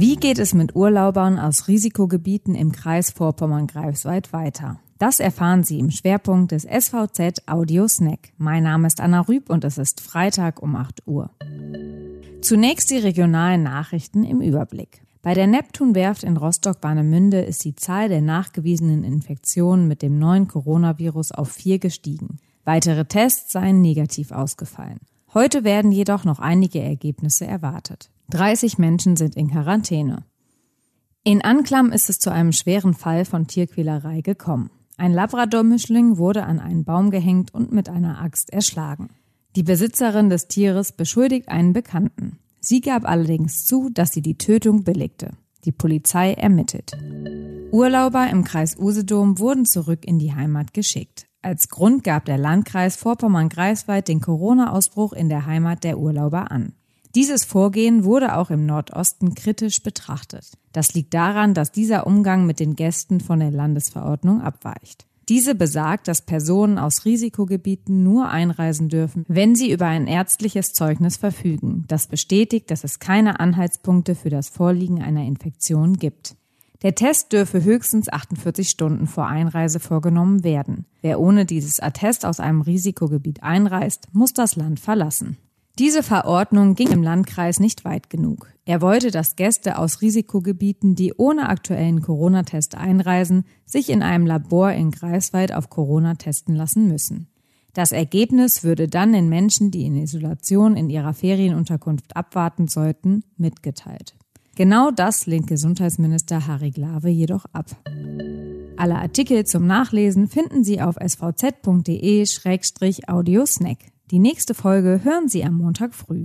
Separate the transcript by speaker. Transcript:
Speaker 1: Wie geht es mit Urlaubern aus Risikogebieten im Kreis Vorpommern-Greifswald weiter? Das erfahren Sie im Schwerpunkt des SVZ Audio Snack. Mein Name ist Anna Rüb und es ist Freitag um 8 Uhr. Zunächst die regionalen Nachrichten im Überblick. Bei der Neptunwerft in Rostock-Warnemünde ist die Zahl der nachgewiesenen Infektionen mit dem neuen Coronavirus auf vier gestiegen. Weitere Tests seien negativ ausgefallen. Heute werden jedoch noch einige Ergebnisse erwartet. 30 Menschen sind in Quarantäne. In Anklam ist es zu einem schweren Fall von Tierquälerei gekommen. Ein Labrador-Mischling wurde an einen Baum gehängt und mit einer Axt erschlagen. Die Besitzerin des Tieres beschuldigt einen Bekannten. Sie gab allerdings zu, dass sie die Tötung billigte. Die Polizei ermittelt. Urlauber im Kreis Usedom wurden zurück in die Heimat geschickt. Als Grund gab der Landkreis Vorpommern-Greifswald den Corona-Ausbruch in der Heimat der Urlauber an. Dieses Vorgehen wurde auch im Nordosten kritisch betrachtet. Das liegt daran, dass dieser Umgang mit den Gästen von der Landesverordnung abweicht. Diese besagt, dass Personen aus Risikogebieten nur einreisen dürfen, wenn sie über ein ärztliches Zeugnis verfügen, das bestätigt, dass es keine Anhaltspunkte für das Vorliegen einer Infektion gibt. Der Test dürfe höchstens 48 Stunden vor Einreise vorgenommen werden. Wer ohne dieses Attest aus einem Risikogebiet einreist, muss das Land verlassen. Diese Verordnung ging im Landkreis nicht weit genug. Er wollte, dass Gäste aus Risikogebieten, die ohne aktuellen Corona-Test einreisen, sich in einem Labor in Greifswald auf Corona testen lassen müssen. Das Ergebnis würde dann den Menschen, die in Isolation in ihrer Ferienunterkunft abwarten sollten, mitgeteilt. Genau das lehnt Gesundheitsminister Harry Glawe jedoch ab. Alle Artikel zum Nachlesen finden Sie auf svz.de-audiosnack. Die nächste Folge hören Sie am Montag früh.